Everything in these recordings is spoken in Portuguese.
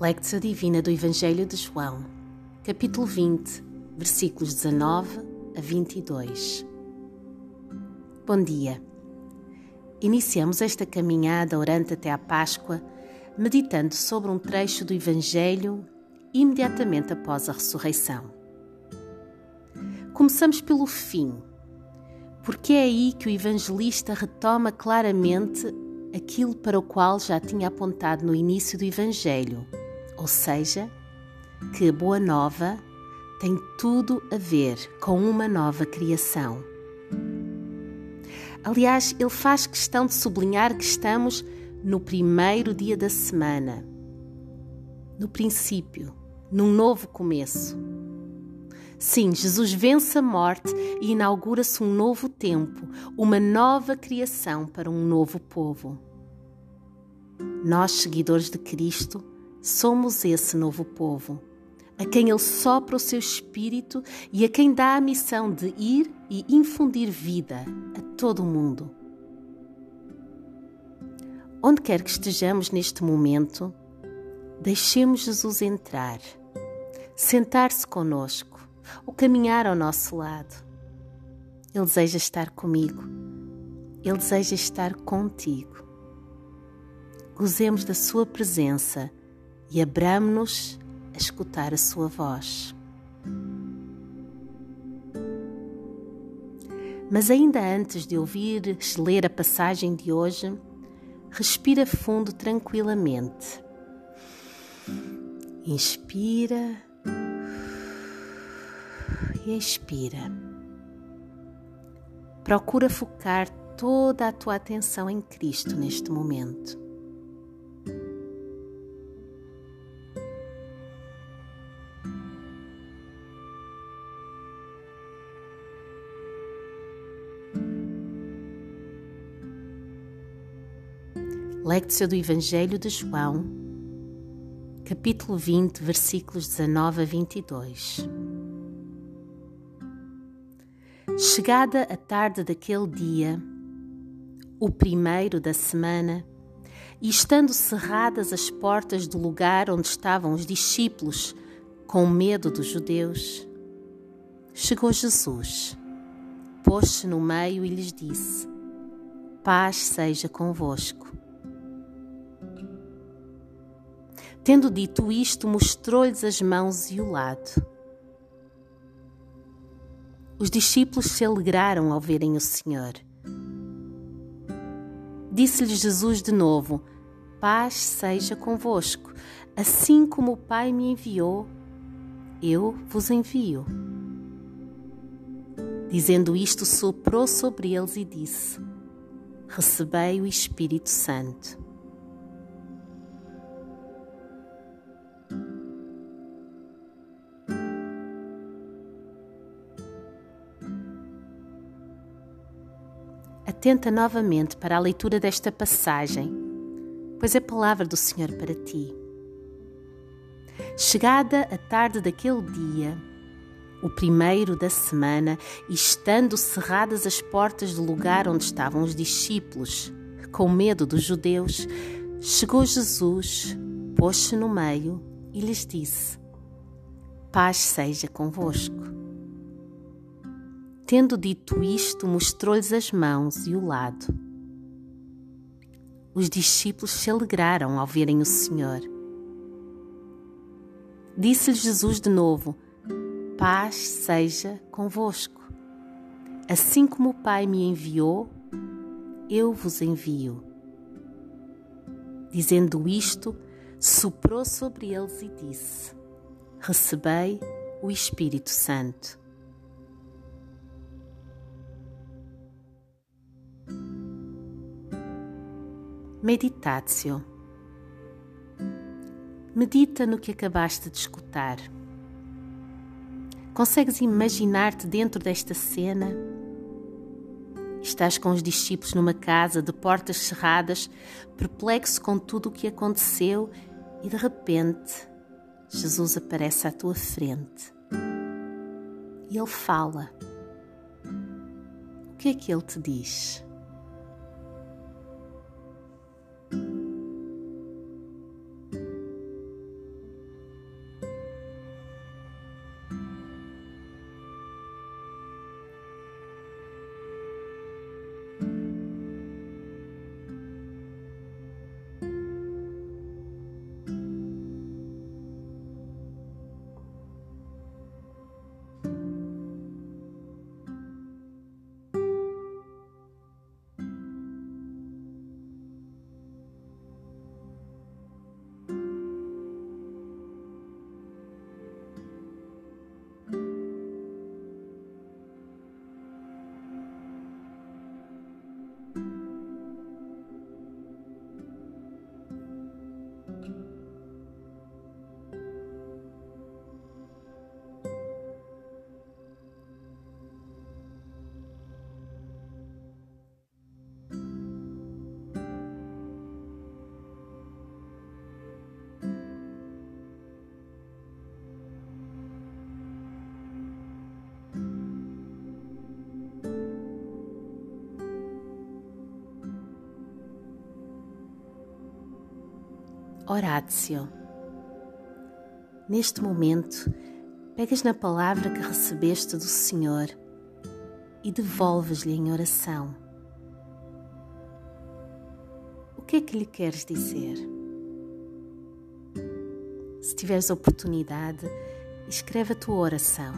Lectio Divina do Evangelho de João, capítulo 20, versículos 19 a 22. Bom dia. Iniciamos esta caminhada orante até à Páscoa, meditando sobre um trecho do Evangelho imediatamente após a ressurreição. Começamos pelo fim, porque é aí que o evangelista retoma claramente aquilo para o qual já tinha apontado no início do Evangelho ou seja, que a Boa Nova tem tudo a ver com uma nova criação. Aliás, ele faz questão de sublinhar que estamos no primeiro dia da semana, no princípio, num novo começo. Sim, Jesus vence a morte e inaugura-se um novo tempo, uma nova criação para um novo povo. Nós, seguidores de Cristo, Somos esse novo povo, a quem Ele sopra o seu espírito e a quem dá a missão de ir e infundir vida a todo o mundo. Onde quer que estejamos neste momento, deixemos Jesus entrar, sentar-se conosco ou caminhar ao nosso lado. Ele deseja estar comigo, Ele deseja estar contigo. Gozemos da Sua presença e abramos-nos a escutar a sua voz. Mas ainda antes de ouvires ler a passagem de hoje, respira fundo tranquilamente. Inspira e expira. Procura focar toda a tua atenção em Cristo neste momento. Lectio do Evangelho de João, capítulo 20, versículos 19 a 22. Chegada a tarde daquele dia, o primeiro da semana, e estando cerradas as portas do lugar onde estavam os discípulos, com medo dos judeus, chegou Jesus, pôs-se no meio e lhes disse: Paz seja convosco. Tendo dito isto, mostrou-lhes as mãos e o lado. Os discípulos se alegraram ao verem o Senhor. Disse-lhes Jesus de novo: Paz seja convosco. Assim como o Pai me enviou, eu vos envio. Dizendo isto, soprou sobre eles e disse: Recebei o Espírito Santo. Atenta novamente para a leitura desta passagem, pois é palavra do Senhor para ti. Chegada a tarde daquele dia, o primeiro da semana, e estando cerradas as portas do lugar onde estavam os discípulos, com medo dos judeus, chegou Jesus, pôs-se no meio e lhes disse: Paz seja convosco. Tendo dito isto, mostrou-lhes as mãos e o lado. Os discípulos se alegraram ao verem o Senhor. Disse-lhes Jesus de novo: Paz seja convosco. Assim como o Pai me enviou, eu vos envio. Dizendo isto, soprou sobre eles e disse: Recebei o Espírito Santo. Meditatio. Medita no que acabaste de escutar. Consegues imaginar-te dentro desta cena? Estás com os discípulos numa casa de portas cerradas, perplexo com tudo o que aconteceu, e de repente Jesus aparece à tua frente. E ele fala. O que é que ele te diz? Oratio. Neste momento, pegas na palavra que recebeste do Senhor e devolves-lhe em oração. O que é que lhe queres dizer? Se tiveres oportunidade, escreve a tua oração.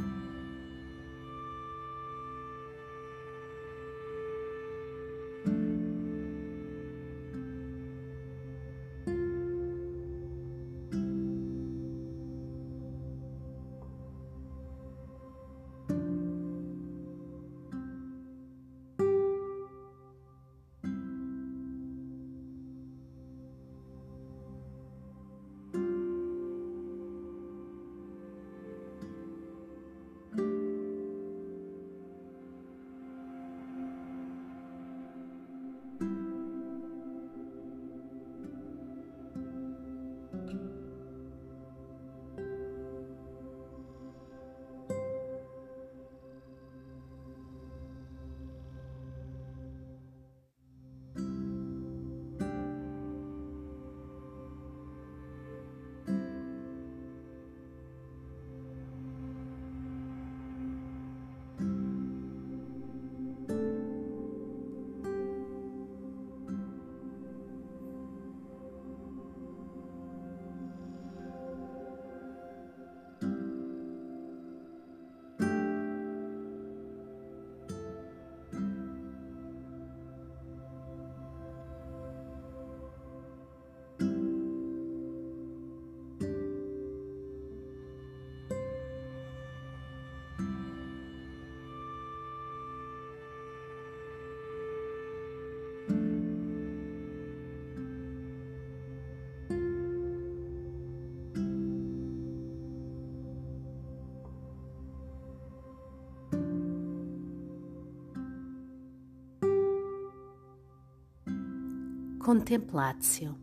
Contemplatio.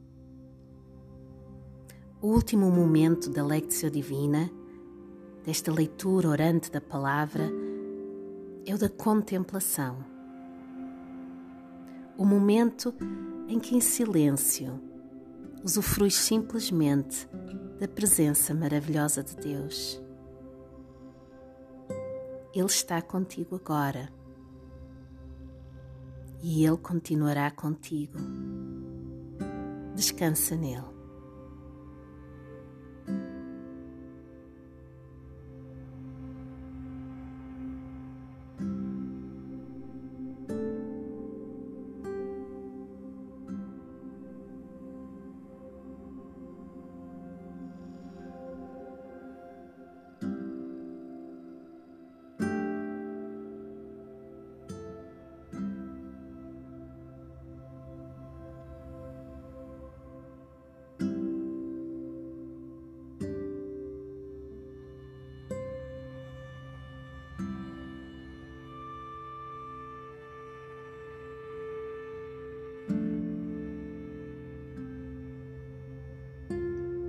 O último momento da Lectio Divina, desta leitura orante da palavra, é o da contemplação. O momento em que, em silêncio, usufruis simplesmente da presença maravilhosa de Deus. Ele está contigo agora e Ele continuará contigo. Descansa nele.